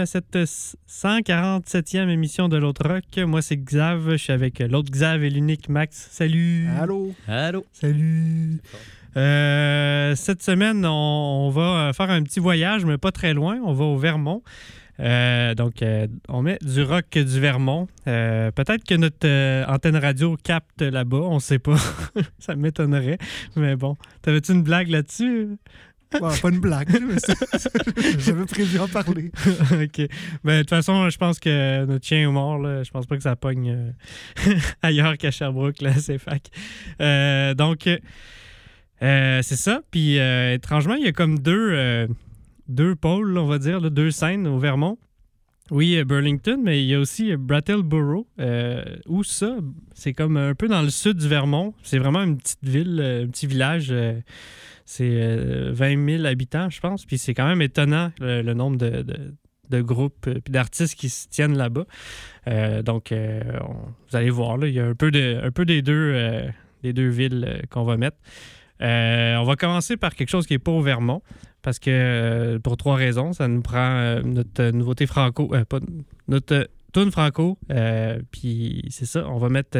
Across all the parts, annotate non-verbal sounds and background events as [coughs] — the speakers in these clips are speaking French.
Bienvenue à cette 147e émission de l'autre rock. Moi, c'est Xav, je suis avec l'autre Xav et l'unique Max. Salut! Allô? Allô? Salut! Euh, cette semaine, on, on va faire un petit voyage, mais pas très loin. On va au Vermont. Euh, donc, euh, on met du rock du Vermont. Euh, Peut-être que notre euh, antenne radio capte là-bas, on sait pas. [laughs] Ça m'étonnerait. Mais bon, t'avais-tu une blague là-dessus? Pas une blague, [laughs] j'avais prévu en parler. [laughs] OK. Ben, de toute façon, je pense que notre chien est mort. Là. Je pense pas que ça pogne euh, [laughs] ailleurs qu'à Sherbrooke, là, c'est fac. Euh, donc, euh, c'est ça. Puis, étrangement, il y a comme deux, deux pôles, on va dire, deux scènes au Vermont. Oui, Burlington, mais il y a aussi Brattleboro. Où ça? C'est comme un peu dans le sud du Vermont. C'est vraiment une petite ville, un petit village. Euh, c'est euh, 20 000 habitants, je pense. Puis c'est quand même étonnant le, nombre de, de- groupes et d'artistes qui se tiennent là-bas. Euh, donc, euh, on- vous allez voir, là, il y a un peu, de, un peu des, deux, euh, des deux villes euh, qu'on va mettre. Euh, on va commencer par quelque chose qui n'est pas au Vermont, parce que euh, pour trois raisons. Ça nous prend euh, notre nouveauté franco, euh, pas notre euh, tune franco, euh, puis c'est ça, on va mettre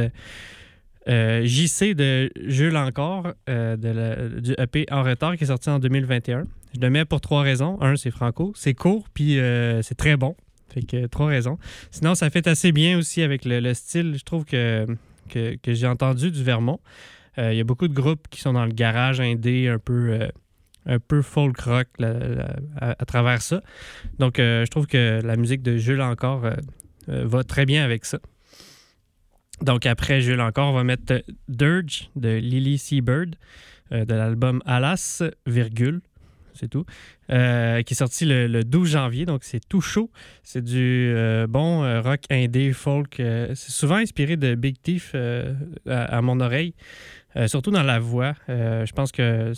euh, JC de Jules Encore, euh, de du EP En retard qui est sorti en 2021. Je le mets pour trois raisons. Un, c'est franco, c'est court, puis euh, c'est très bon. Fait que trois raisons. Sinon, ça fait assez bien aussi avec le, le style, je trouve, que, que, que j'ai entendu du Vermont. Il y a beaucoup de groupes qui sont dans le garage indé, un peu, un peu folk rock à, à travers ça. Donc, je trouve que la musique de Jules encore va très bien avec ça. Donc, après Jules encore, on va mettre Dirge de Lily Seabird euh, de l'album Alas, virgule, c'est tout, euh, qui est sorti le, le 12 janvier. Donc, c'est tout chaud. C'est du euh, bon euh, rock indé, folk. c'est souvent inspiré de Big Thief à, mon oreille, surtout dans la voix. Je pense que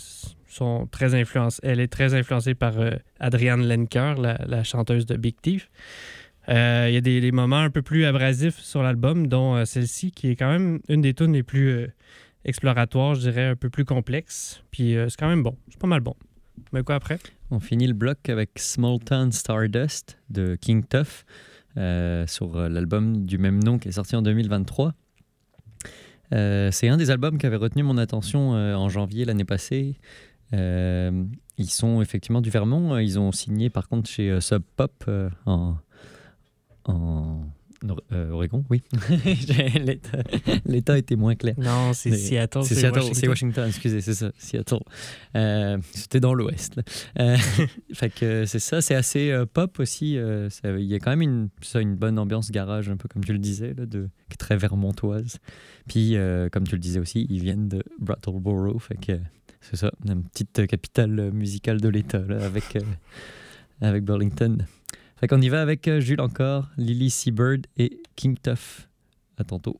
sont très. Elle est très influencée par Adrienne Lenker, la, la chanteuse de Big Thief. Euh, Il y a des, moments un peu plus abrasifs sur l'album, dont euh, celle-ci, qui est quand même une des tunes les plus euh, exploratoires, je dirais, un peu plus complexe. Puis c'est quand même bon. C'est pas mal bon. Mais quoi après? On finit le bloc avec Small Town Stardust de King Tuff sur l'album du même nom qui est sorti en 2023. Euh, c'est un des albums qui avait retenu mon attention en janvier l'année passée. Ils sont effectivement du Vermont. Ils ont signé par contre chez Sub Pop en, en euh, Oregon, oui. [laughs] L'État était moins clair. Non, c'est Seattle. C'est Seattle, Washington, excusez, c'est ça, Seattle. Euh, C'était dans l'ouest. Euh, [laughs] fait que c'est ça, c'est assez euh, pop aussi. euh, Il y a quand même une, ça, une bonne ambiance garage, un peu comme tu le disais, là, de, très vermontoise. Puis, comme tu le disais aussi, ils viennent de Brattleboro, fait que c'est ça, une petite capitale musicale de l'État avec, avec Burlington. Fait qu'on y va avec euh, Jules encore, Lily Seabird et King Tuff. À tantôt.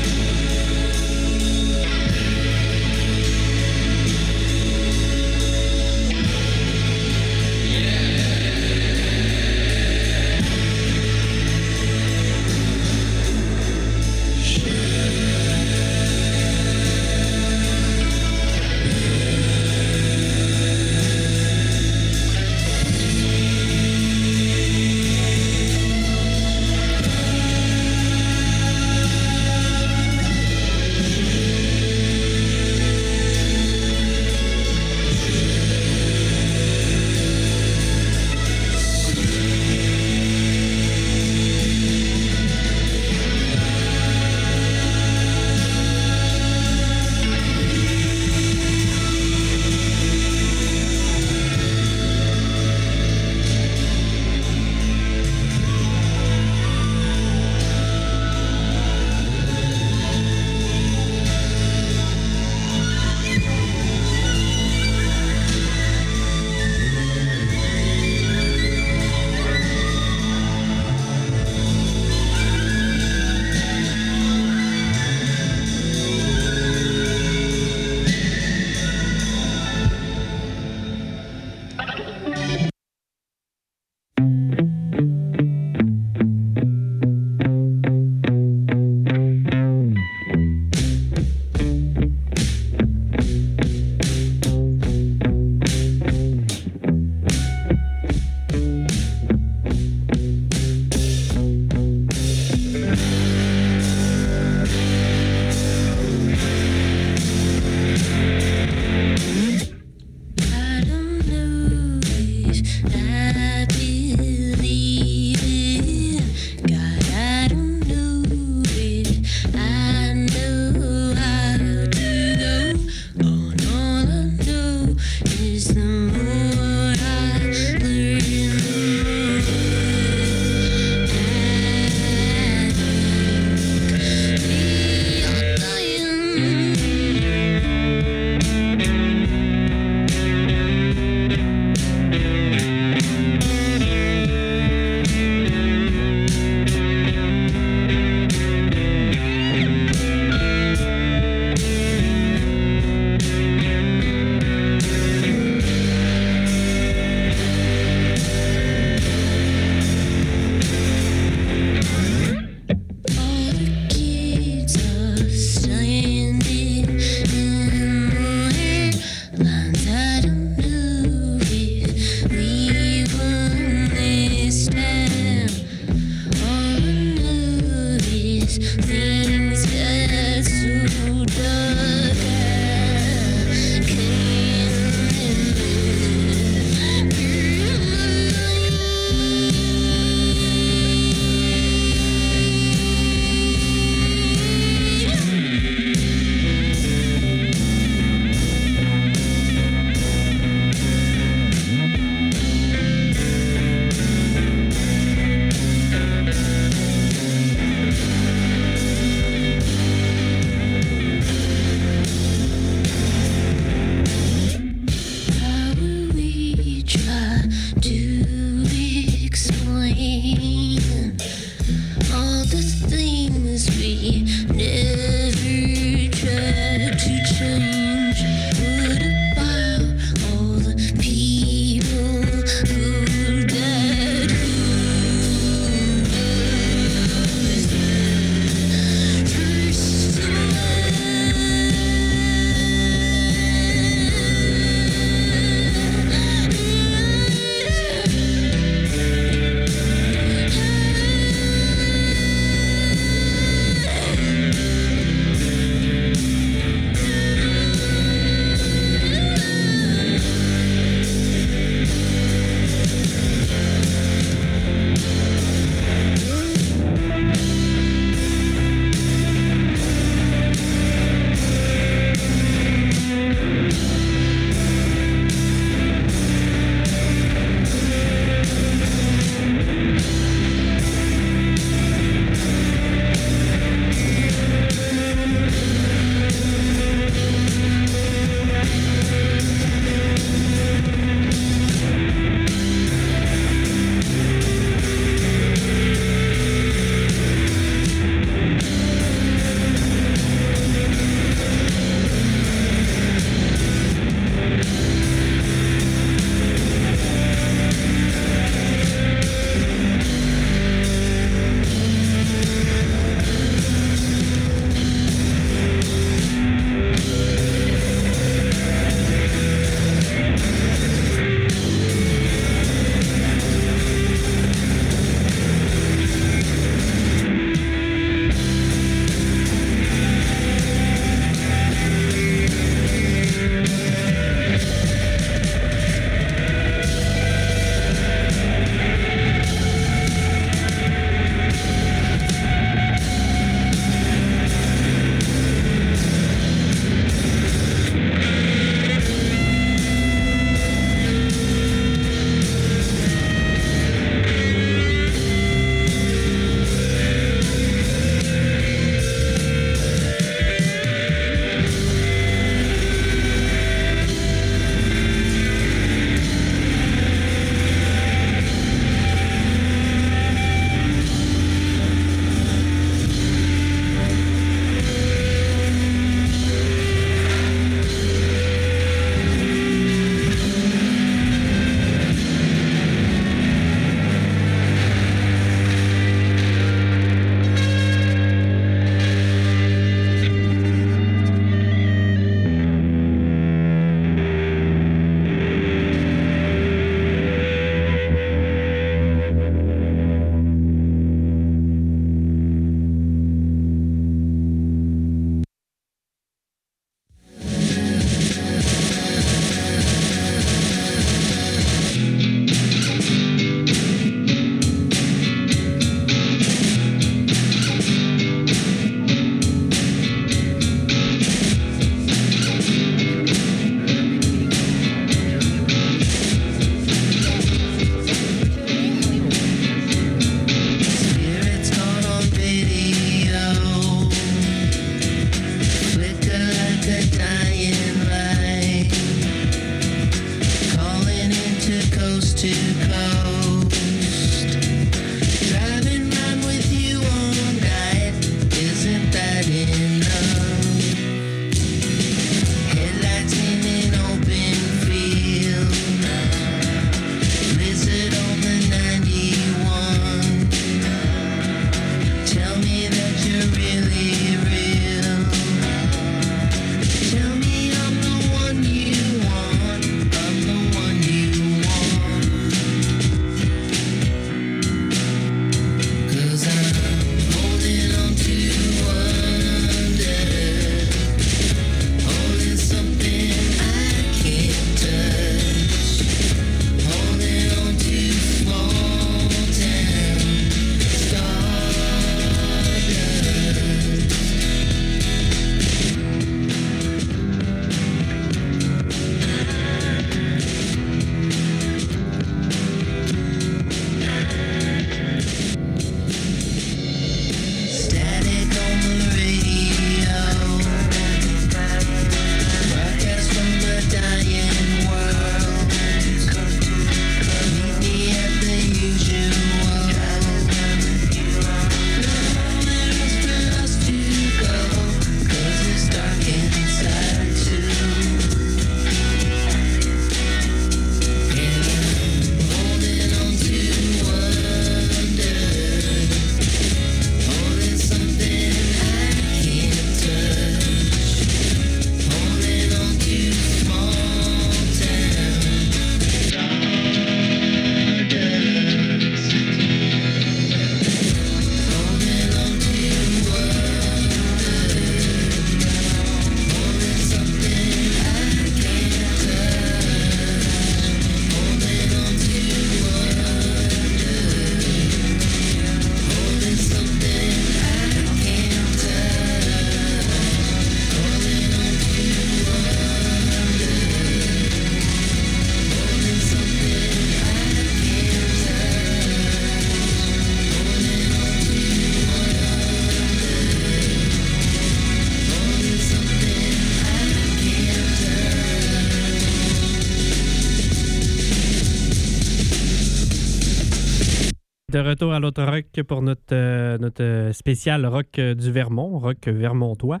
Retour à l'autre rock pour notre, euh, notre euh, spécial rock euh, du Vermont, rock vermontois.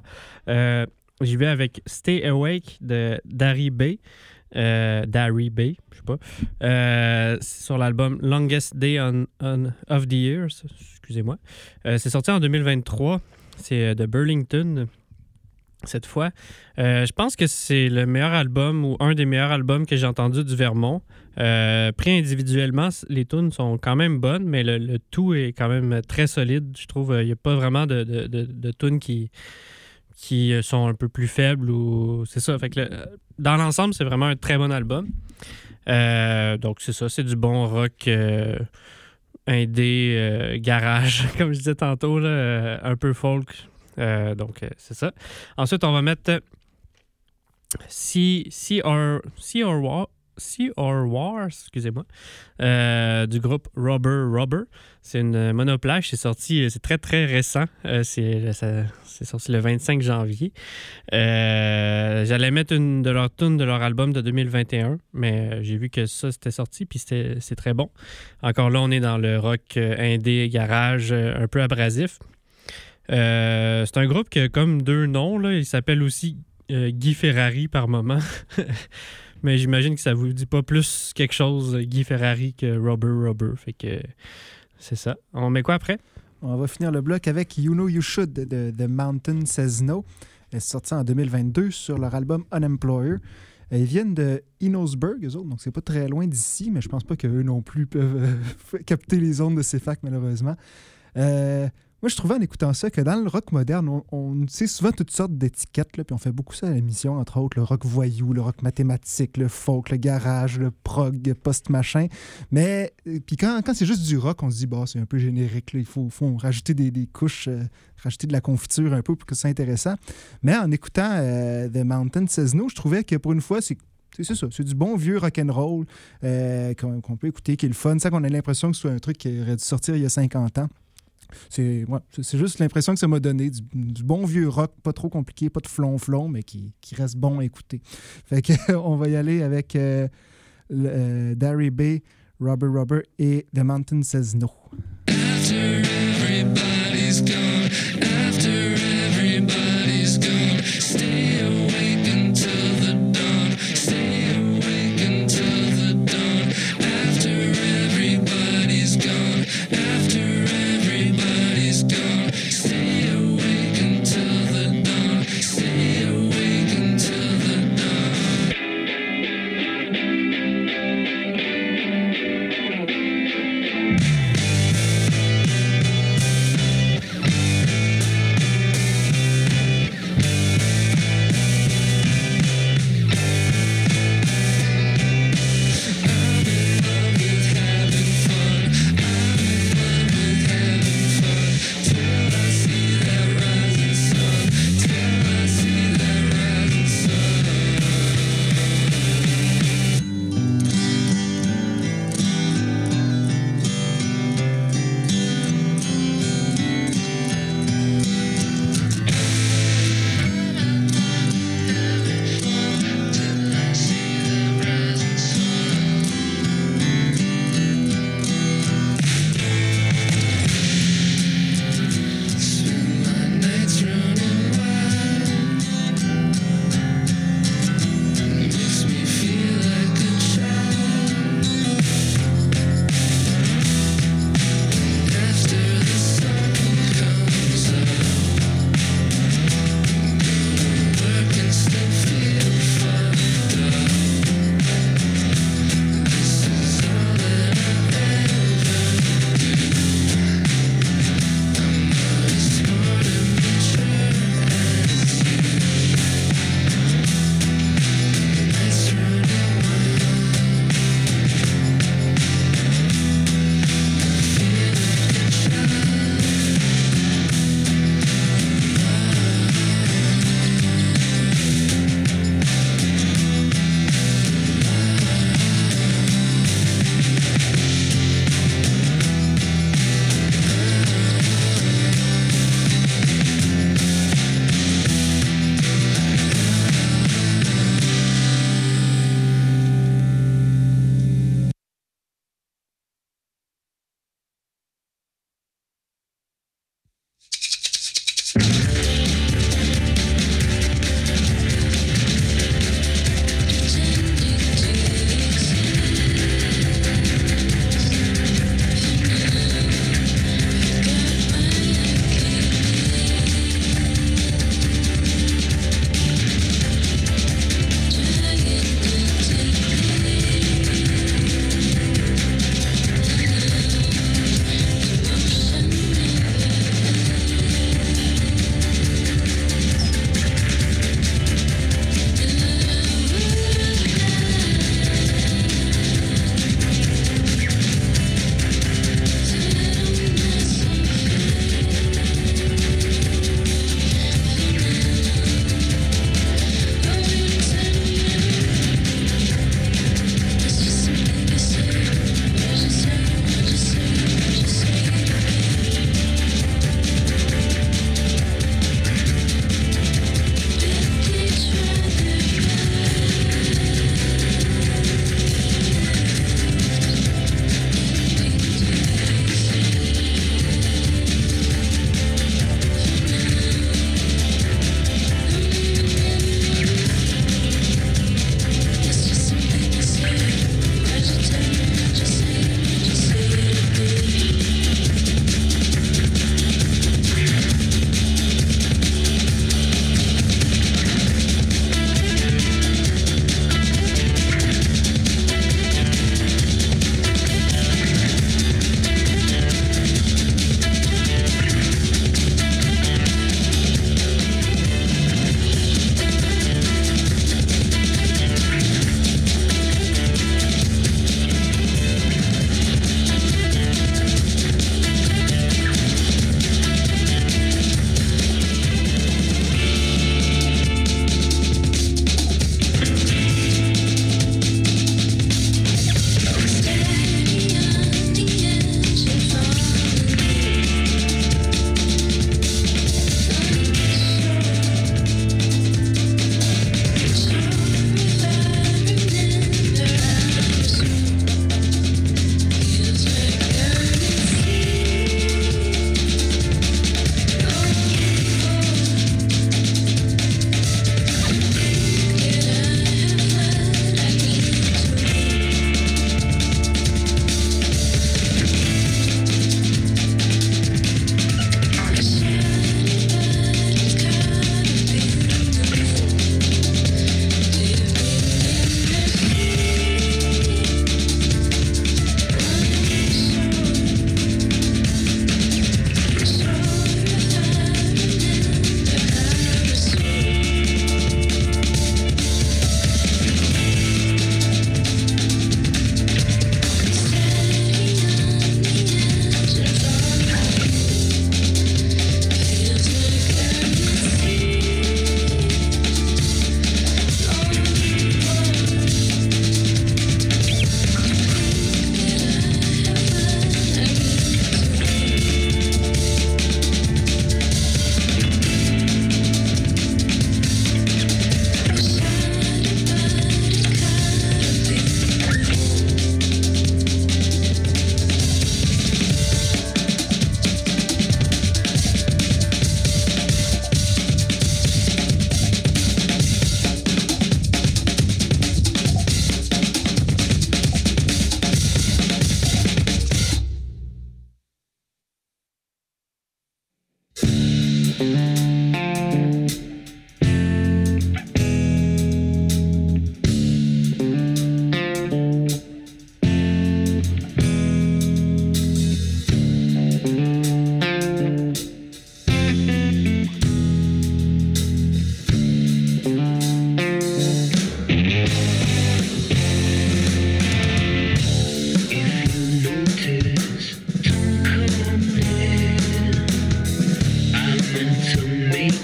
J'y vais avec Stay Awake de Dari Bay. Euh, Bay, je sais pas. Sur l'album Longest Day of the Year. Excusez-moi. C'est sorti en 2023. C'est de Burlington cette fois. Euh, je pense que c'est le meilleur album ou un des meilleurs albums que j'ai entendu du Vermont. Euh, pris individuellement, les tunes sont quand même bonnes, mais le, tout est quand même très solide. Je trouve qu'il n'y a pas vraiment de, de, de, tunes qui, qui euh, sont un peu plus faibles ou c'est ça. Dans l'ensemble, c'est vraiment un très bon album. Euh, donc c'est ça, c'est du bon rock euh, indé, euh, garage, [laughs] comme je disais tantôt, là, euh, un peu folk. Euh, donc euh, c'est ça. Ensuite, on va mettre C, C, or, C, or War, C or Wars, excusez-moi, euh, du groupe Rubber Rubber. C'est une monoplage, c'est sorti, c'est très très récent. C'est sorti le 25 janvier. J'allais mettre une de leurs tunes de leur album de 2021, mais j'ai vu que ça c'était sorti, puis c'est très bon. Encore là, on est dans le rock indé, garage, un peu abrasif. Euh, c'est un groupe qui a comme deux noms. Il s'appelle aussi euh, Guy Ferrari par moment. [laughs] Mais j'imagine que ça vous dit pas plus quelque chose, Guy Ferrari, que Rubber Rubber. Fait que c'est ça. On met quoi après? On va finir le bloc avec You Know You Should de The Mountain Says No. Elle est sortie en 2022 sur leur album Unemployer. Ils viennent de Innosburg, eux autres, donc c'est pas très loin d'ici, mais je pense pas qu'eux non plus peuvent euh, [laughs] capter les ondes de ces facs, malheureusement. Moi, je trouvais en écoutant ça que dans le rock moderne, on, on utilise souvent toutes sortes d'étiquettes, puis on fait beaucoup ça à l'émission, entre autres le rock voyou, le rock mathématique, le folk, le garage, le prog, post-machin. Mais euh, puis quand, quand c'est juste du rock, on se dit, bah, c'est un peu générique, là, il faut, rajouter des, couches, euh, rajouter de la confiture un peu pour que c'est intéressant. Mais en écoutant euh, The Mountain Says je trouvais que pour une fois, c'est c'est c'est ça, c'est du bon vieux rock'n'roll qu'on peut écouter, qui est le fun, sans qu'on ait l'impression que ce soit un truc qui aurait dû sortir il y a 50 ans. C'est ouais, juste l'impression que ça m'a donné, du, bon vieux rock, pas trop compliqué, pas de flonflon, mais qui, qui reste bon à écouter. Fait que [laughs] on va y aller avec euh, le, euh, Darry Bay, Rubber Rubber et The Mountain Says No.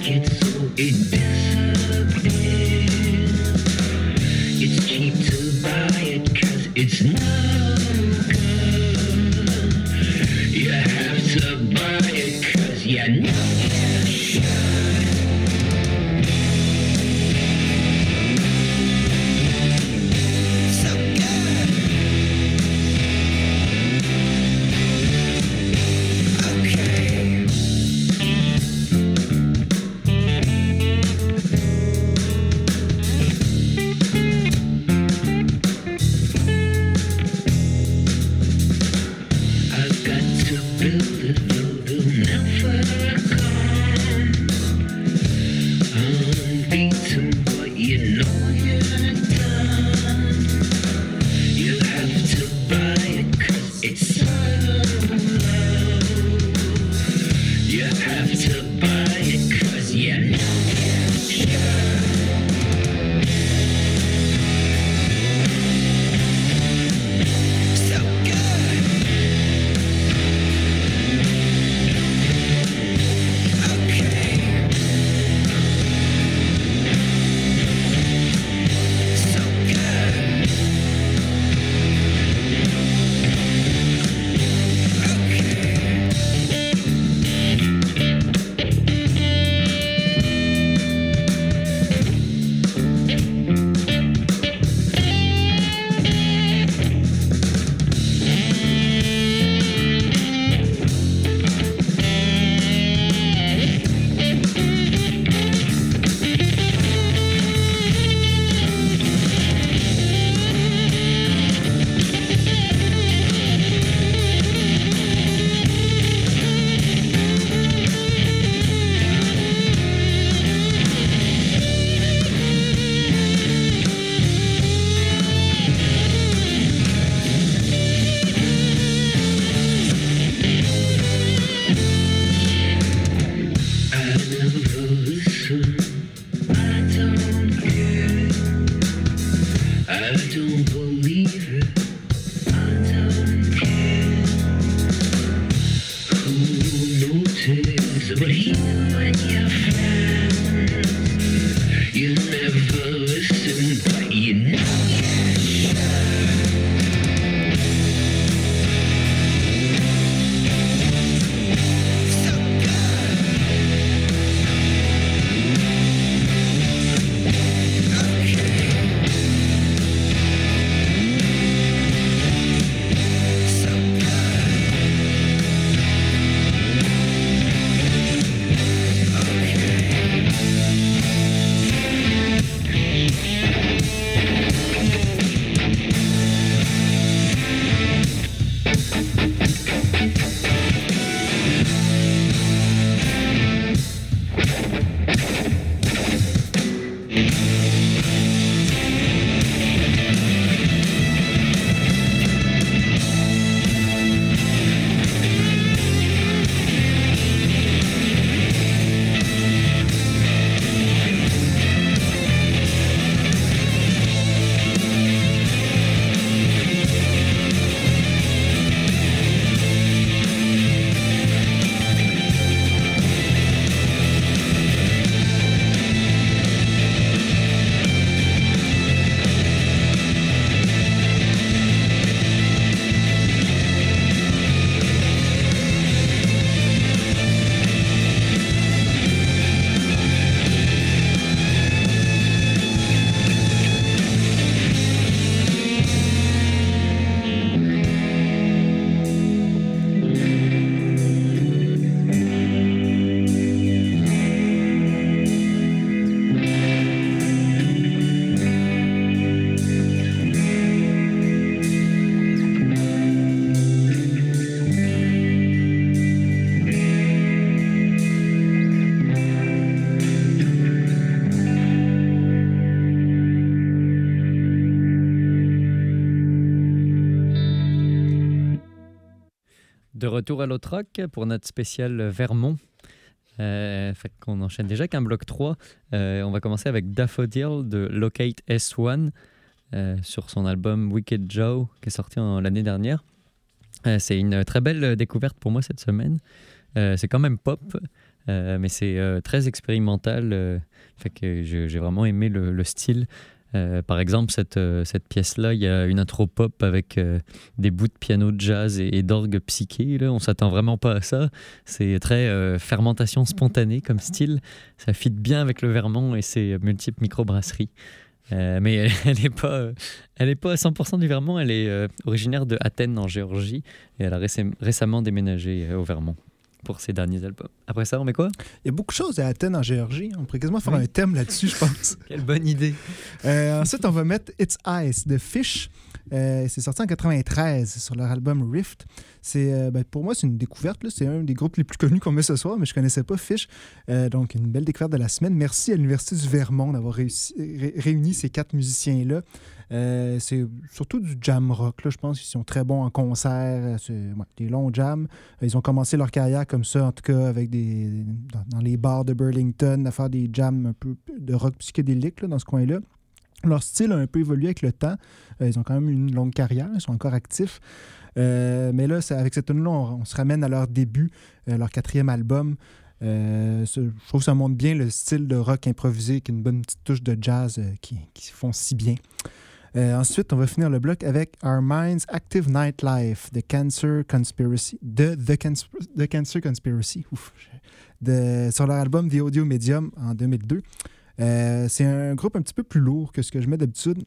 It's so in. De retour à l'autre rock pour notre spécial Vermont. Euh, qu'on enchaîne déjà qu'un bloc 3. Euh, on va commencer avec Daffodil de Locate S1 euh, sur son album Wicked Joe qui est sorti l'année dernière. Euh, c'est une très belle découverte pour moi cette semaine. C'est quand même pop, mais c'est très expérimental. j'ai vraiment aimé le style. Euh, par exemple, cette, euh, cette pièce-là, il y a une intro pop avec euh, des bouts de piano de jazz et, d'orgue psyché. Là. On s'attend vraiment pas à ça. C'est très fermentation spontanée comme style. Ça fit bien avec le Vermont et ses multiples microbrasseries. Mais [laughs] elle- n'est pas, elle est pas à 100% du Vermont. Elle est originaire de Athènes en Géorgie et elle a récem- récemment déménagé au Vermont pour ses derniers albums. Après ça, on met quoi? Il y a beaucoup de choses à Athènes, en Géorgie. On pourrait quasiment faire Oui. un thème là-dessus, je pense. [laughs] Quelle bonne idée Euh, ensuite, on va mettre It's Ice de Fish. Euh, c'est sorti en 93 sur leur album Rift. C'est, euh, ben, pour moi, c'est une découverte. là. C'est un des groupes les plus connus qu'on met ce soir, mais je connaissais pas Fish. Euh, donc, une belle découverte de la semaine. Merci à l'Université du Vermont d'avoir réuni ces quatre musiciens-là. Euh, c'est surtout du jam rock, là, je pense. Ils sont très bons en concert. Ouais, des longs jams. Euh, Ils ont commencé leur carrière comme ça, en tout cas, avec des dans, les bars de Burlington, à faire des jams un peu de rock psychédélique là, dans ce coin-là. Leur style a un peu évolué avec le temps. Euh, ils ont quand même une longue carrière, ils sont encore actifs. Euh, mais là, avec cette tune là on, se ramène à leur début, euh, leur quatrième album. Euh, je trouve que ça montre bien le style de rock improvisé avec une bonne petite touche de jazz euh, qui, qui font si bien. Euh, ensuite, on va finir le bloc avec Our Minds Active Nightlife de Cancer Conspiracy, The, The Cancer Conspiracy, sur leur album The Audio Medium en 2002. Euh, c'est un groupe un petit peu plus lourd que ce que je mets d'habitude.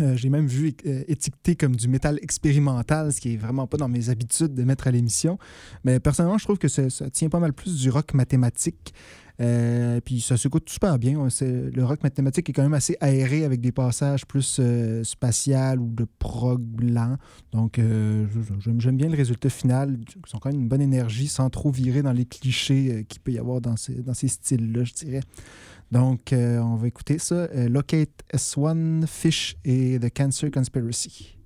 Euh, J'ai même vu euh, étiqueté comme du métal expérimental, ce qui est vraiment pas dans mes habitudes de mettre à l'émission. Mais personnellement, je trouve que ça, tient pas mal plus du rock mathématique. Euh, puis ça s'écoute super bien. Le rock mathématique est quand même assez aéré avec des passages plus euh, spatial ou de prog lent. Donc j'aime bien le résultat final. Ils ont quand même une bonne énergie sans trop virer dans les clichés qu'il peut y avoir dans ces, dans ces styles-là, je dirais. Donc euh, on va écouter ça. Euh, Locate S1, Fish et The Cancer Conspiracy.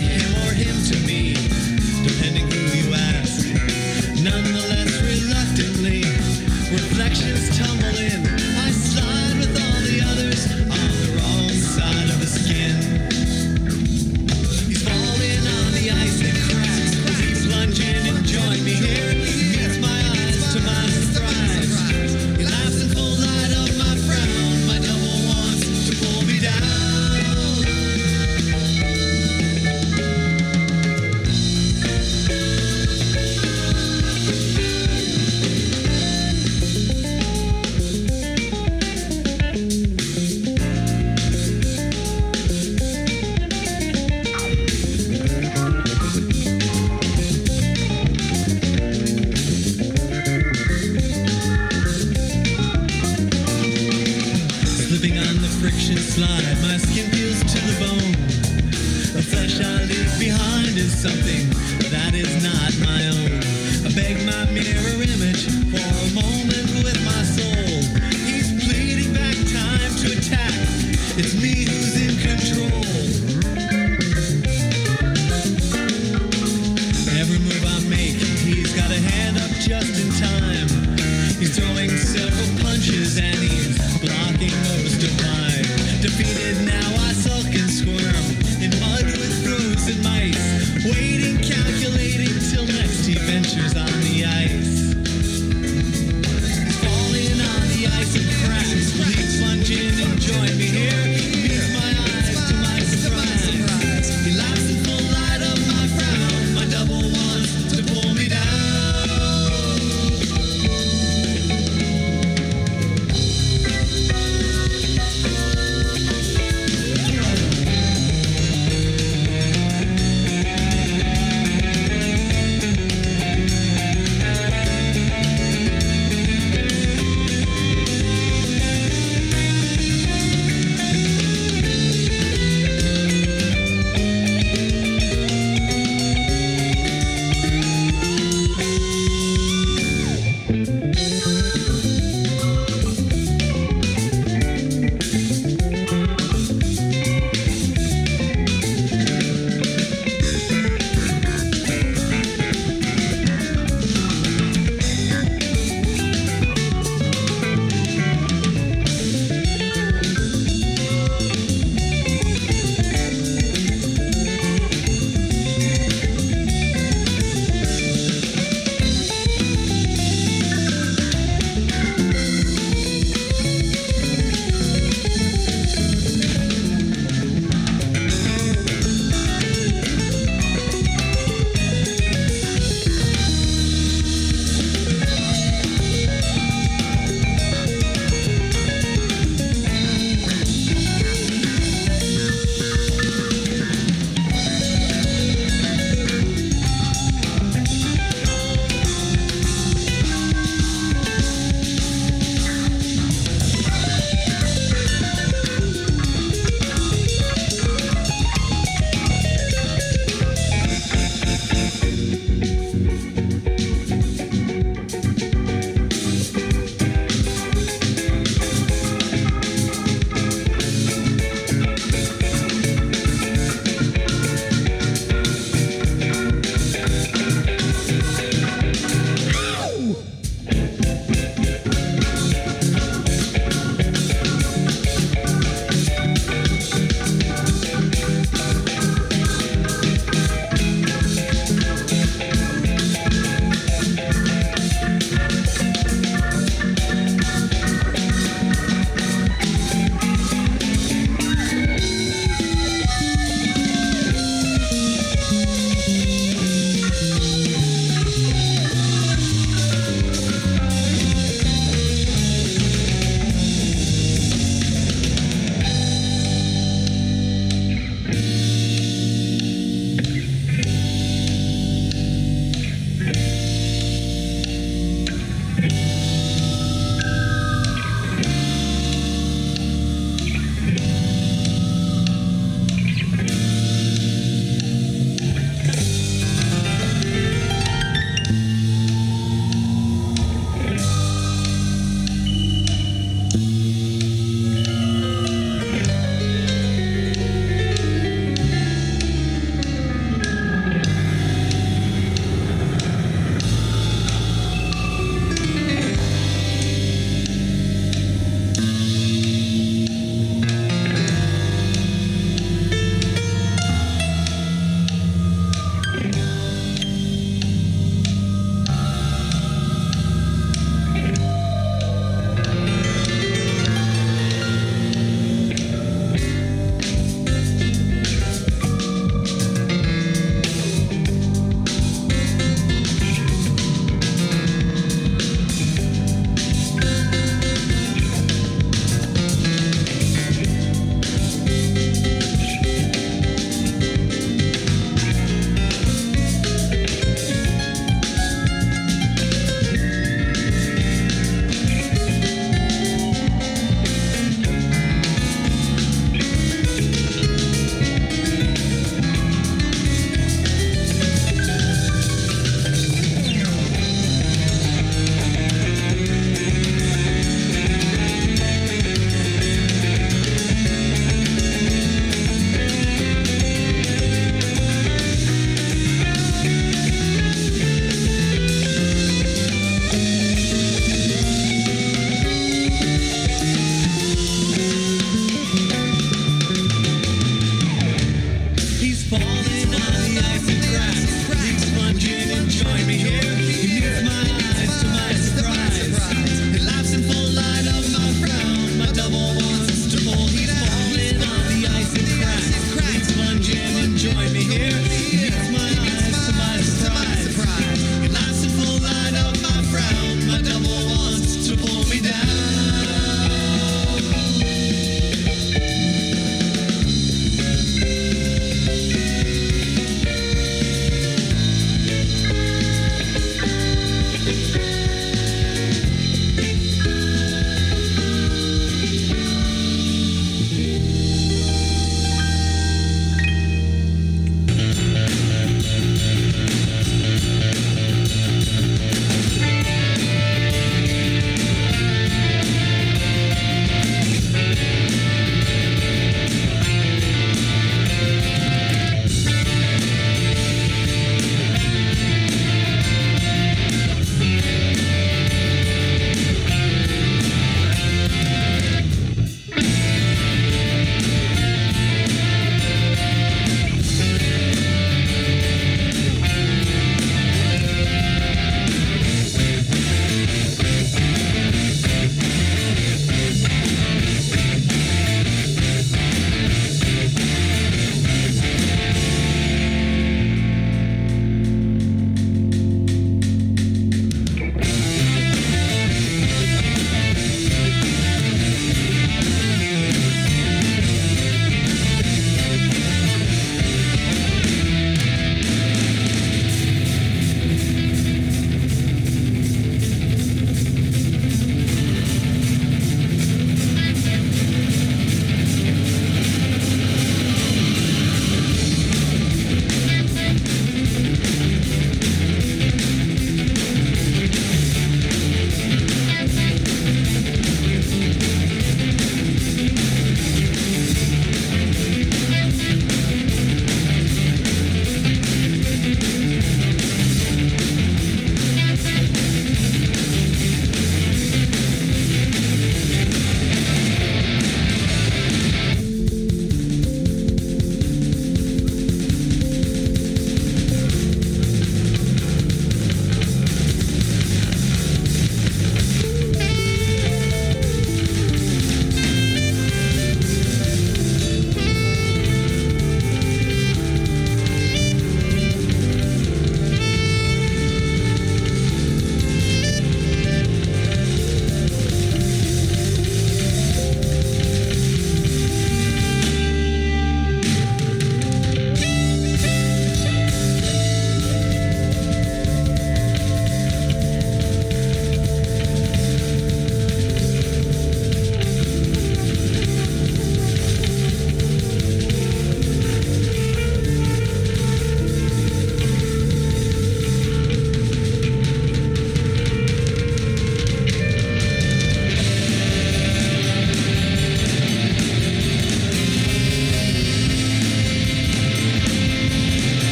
dead.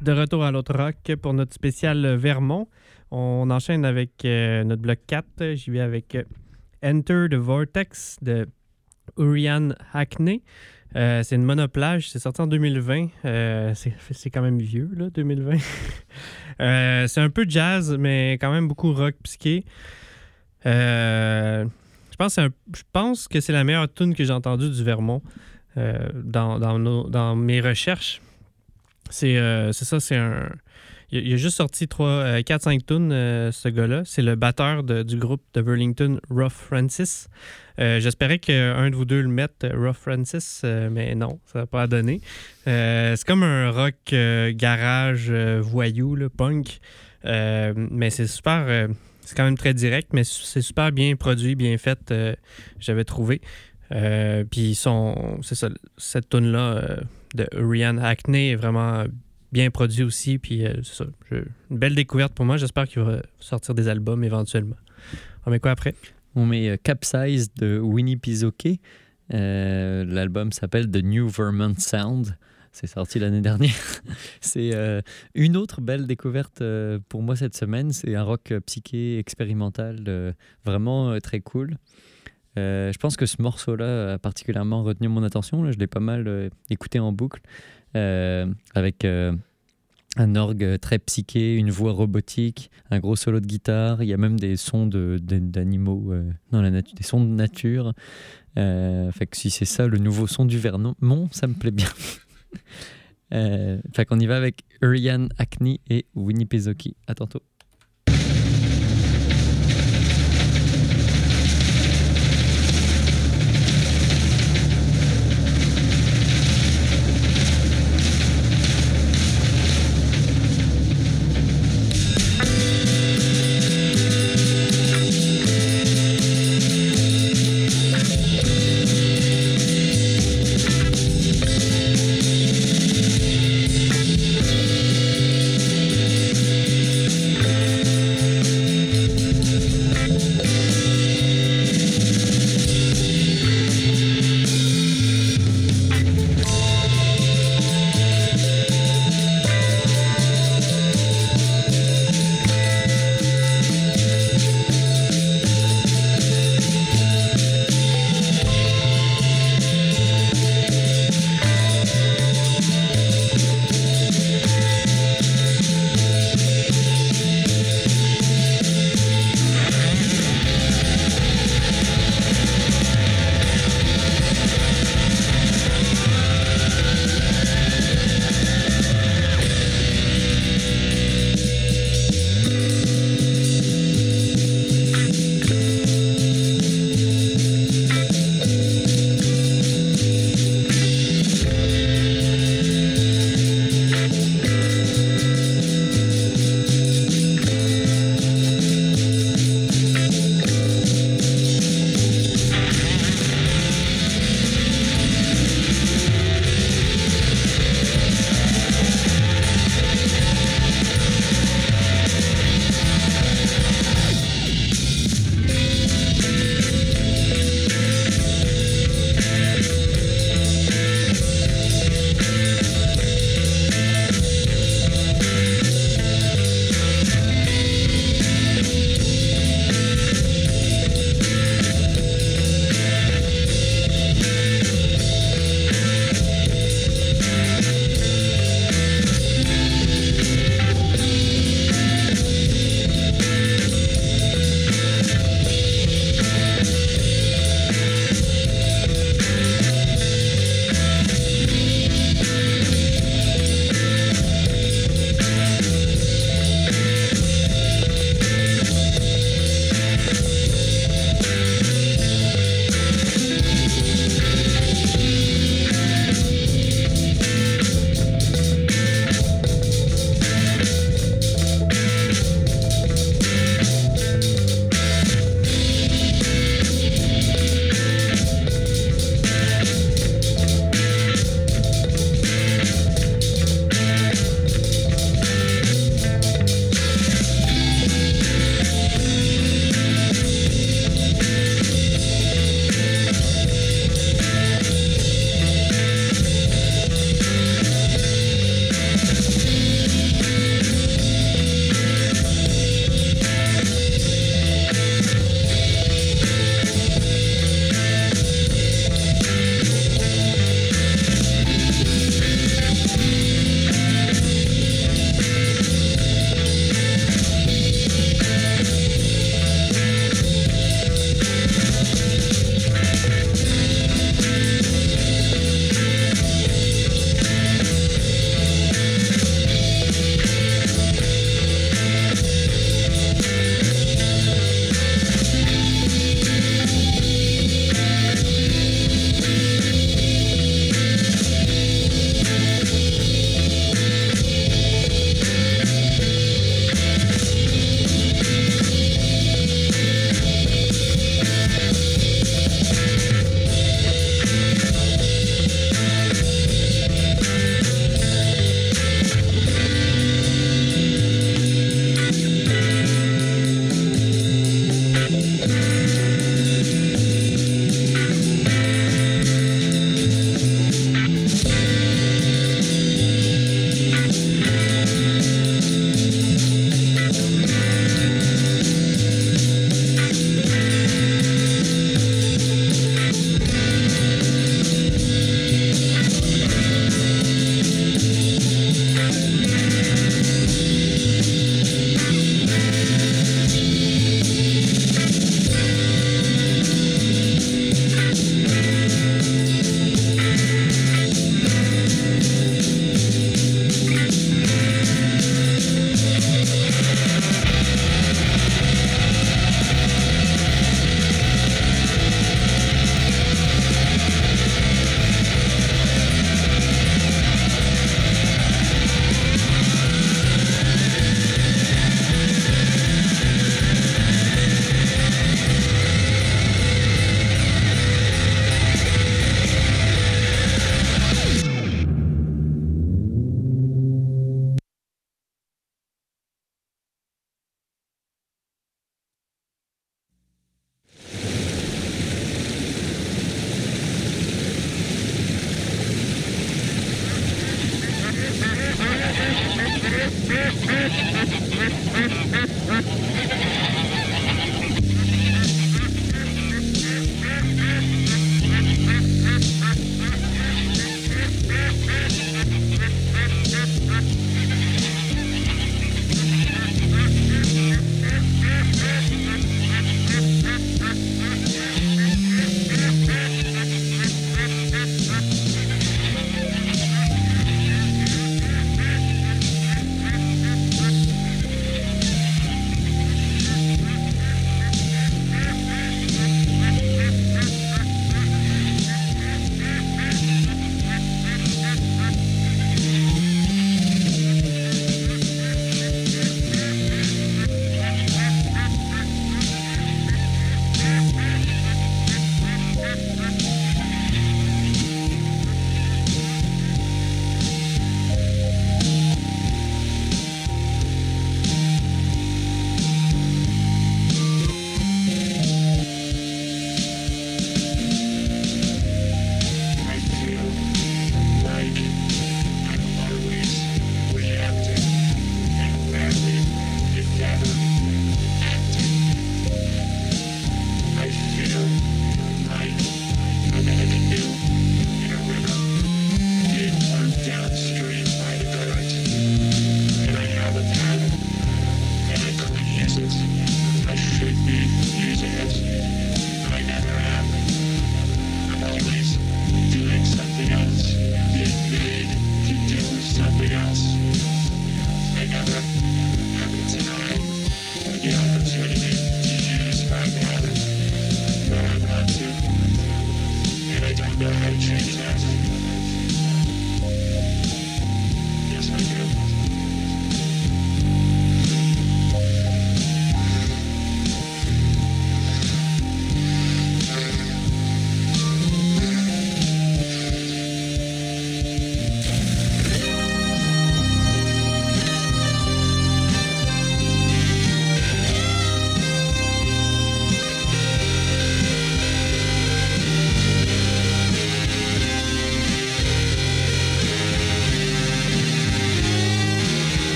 De retour à l'autre rock pour notre spécial Vermont. On enchaîne avec euh, notre bloc 4. J'y vais avec euh, Enter the Vortex de Urian Hackney. Euh, c'est une monoplage, c'est sorti en 2020. Euh, c'est quand même vieux, là, 2020. [laughs] Euh, c'est un peu jazz, mais quand même beaucoup rock psyché. Je pense, que c'est la meilleure tune que j'ai entendue du Vermont dans mes recherches. C'est euh, c'est ça, c'est un. Il a, juste sorti 4-5 tunes, euh, ce gars-là. C'est le batteur de- du groupe de Burlington, Rough Francis. Euh, J'espérais qu'un de vous deux le mette, euh, Rough Francis, euh, mais non, ça n'a pas donné. Euh, c'est comme un rock euh, garage euh, voyou, là, punk. Euh, mais c'est super. euh, c'est quand même très direct, mais c'est super bien produit, bien fait, euh, j'avais trouvé. Euh, puis c'est ça, cette tune là de Rian Hackney est vraiment bien produit aussi. Puis euh, ça, une belle découverte pour moi. J'espère qu'il va sortir des albums éventuellement. On met quoi après? On met euh, Capsize de Winnie Pizoke. Euh, L'album s'appelle The New Vermont Sound. C'est sorti l'année dernière. [laughs] C'est une autre belle découverte pour moi cette semaine. C'est un rock psyché expérimental vraiment très cool. Euh, je pense que ce morceau-là a particulièrement retenu mon attention. Je l'ai pas mal euh, écouté en boucle euh, avec un orgue très psyché, une voix robotique, un gros solo de guitare. Il y a même des sons d'animaux dans la nature, des sons de nature. Fait si c'est ça le nouveau son du Vernon, ça me plaît bien. [laughs] fait qu'on y va avec Urian Acne et Winnie Pezoki. À tantôt.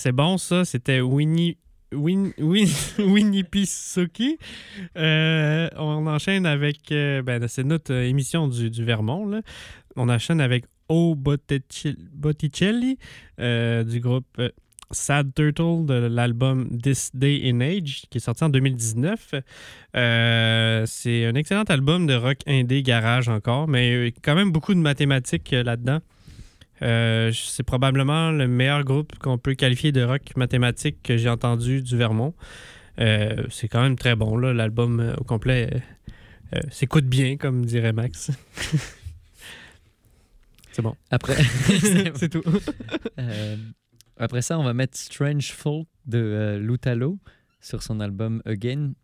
c'est bon ça. C'était Winnie. Win, [laughs] Winnie Pissoki. Euh, on enchaîne avec. Euh, ben, c'est notre euh, émission du, Vermont. On enchaîne avec O Botticelli du groupe Sad Turtle de l'album This Day in Age qui est sorti en 2019. c'est un excellent album de rock indé garage encore, mais quand même beaucoup de mathématiques là-dedans. Euh, c'est probablement le meilleur groupe qu'on peut qualifier de rock mathématique que j'ai entendu du Vermont. Euh, c'est quand même très bon, là. L'album euh, au complet s'écoute bien, comme dirait Max. [laughs] c'est bon. Après, [laughs] c'est tout. après ça, on va mettre Strange Folk de Lutalo sur son album Again.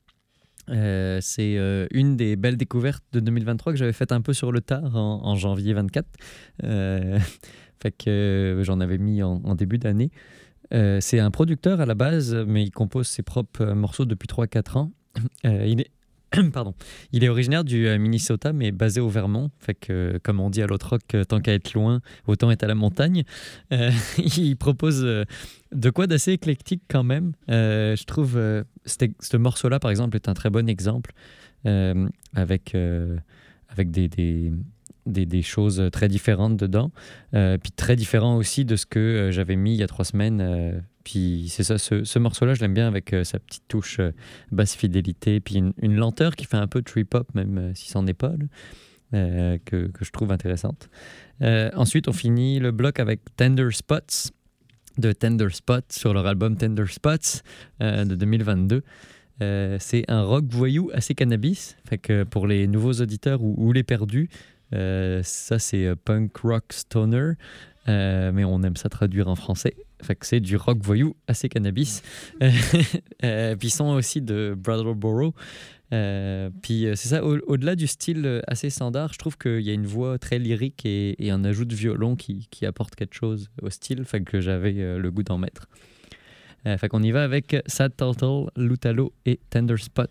C'est une des belles découvertes de 2023 que j'avais faite un peu sur le tard en, janvier 24 fait que euh, j'en avais mis en, début d'année. Euh, c'est un producteur à la base, mais il compose ses propres euh, morceaux depuis 3-4 ans. Il est [coughs] Pardon. Il est originaire du Minnesota, mais basé au Vermont. Fait que, comme on dit à l'autre rock, tant qu'à être loin, autant être à la montagne. [laughs] Il propose de quoi d'assez éclectique quand même. Je trouve euh, ce morceau-là, par exemple, est un très bon exemple avec, avec des, des- choses très différentes dedans. Euh, puis très différent aussi de ce que euh, j'avais mis il y a trois semaines. euh, puis c'est ça, ce, ce morceau-là, je l'aime bien avec sa petite touche basse fidélité, puis une, lenteur qui fait un peu trip-hop, même euh, si c'en est pas, que, que je trouve intéressante. Ensuite, on finit le bloc avec Tender Spots de Tender Spot sur leur album Tender Spots de 2022. Euh, c'est un rock voyou assez cannabis. Pour les nouveaux auditeurs ou, les perdus, ça c'est euh, punk rock stoner, Euh, mais on aime ça traduire en français. Fait que c'est du rock voyou assez cannabis. Euh, [laughs] euh, puis ils sont aussi de Brattleboro. Euh, puis euh, c'est ça, au- au-delà du style euh, assez standard, je trouve qu'il y a une voix très lyrique et, et un ajout de violon qui, qui apporte quelque chose au style, fait que j'avais euh, le goût d'en mettre. Euh, fait qu'on y va avec Sad Turtle, Lutalo et Tender Spot.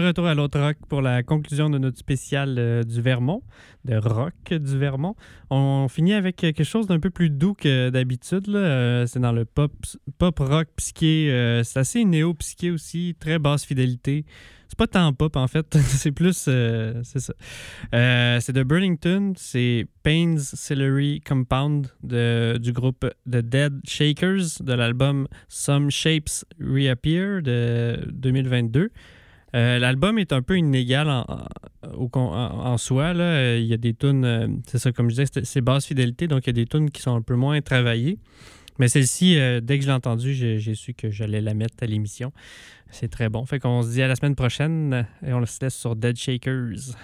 Retour à l'autre rock pour la conclusion de notre spécial euh, du Vermont, de rock du Vermont. On finit avec quelque chose d'un peu plus doux que d'habitude. Euh, c'est dans le pop, pop rock psyché. euh, c'est assez néo-psyché aussi, très basse fidélité. C'est pas tant pop en fait, [laughs] c'est plus. euh, c'est ça. C'est de Burlington, c'est Payne's Celery Compound de- du groupe The Dead Shakers de l'album Some Shapes Reappear de 2022. Euh, L'album est un peu inégal en, en- soi. là. Euh, Il y a des tunes, euh, c'est ça, comme je disais, c'est- basse fidélité, donc il y a des tunes qui sont un peu moins travaillées. Mais celle-ci, dès que je l'ai entendue, j'ai su que j'allais la mettre à l'émission. C'est très bon. Fait qu'on se dit à la semaine prochaine et on se laisse sur Dead Shakers.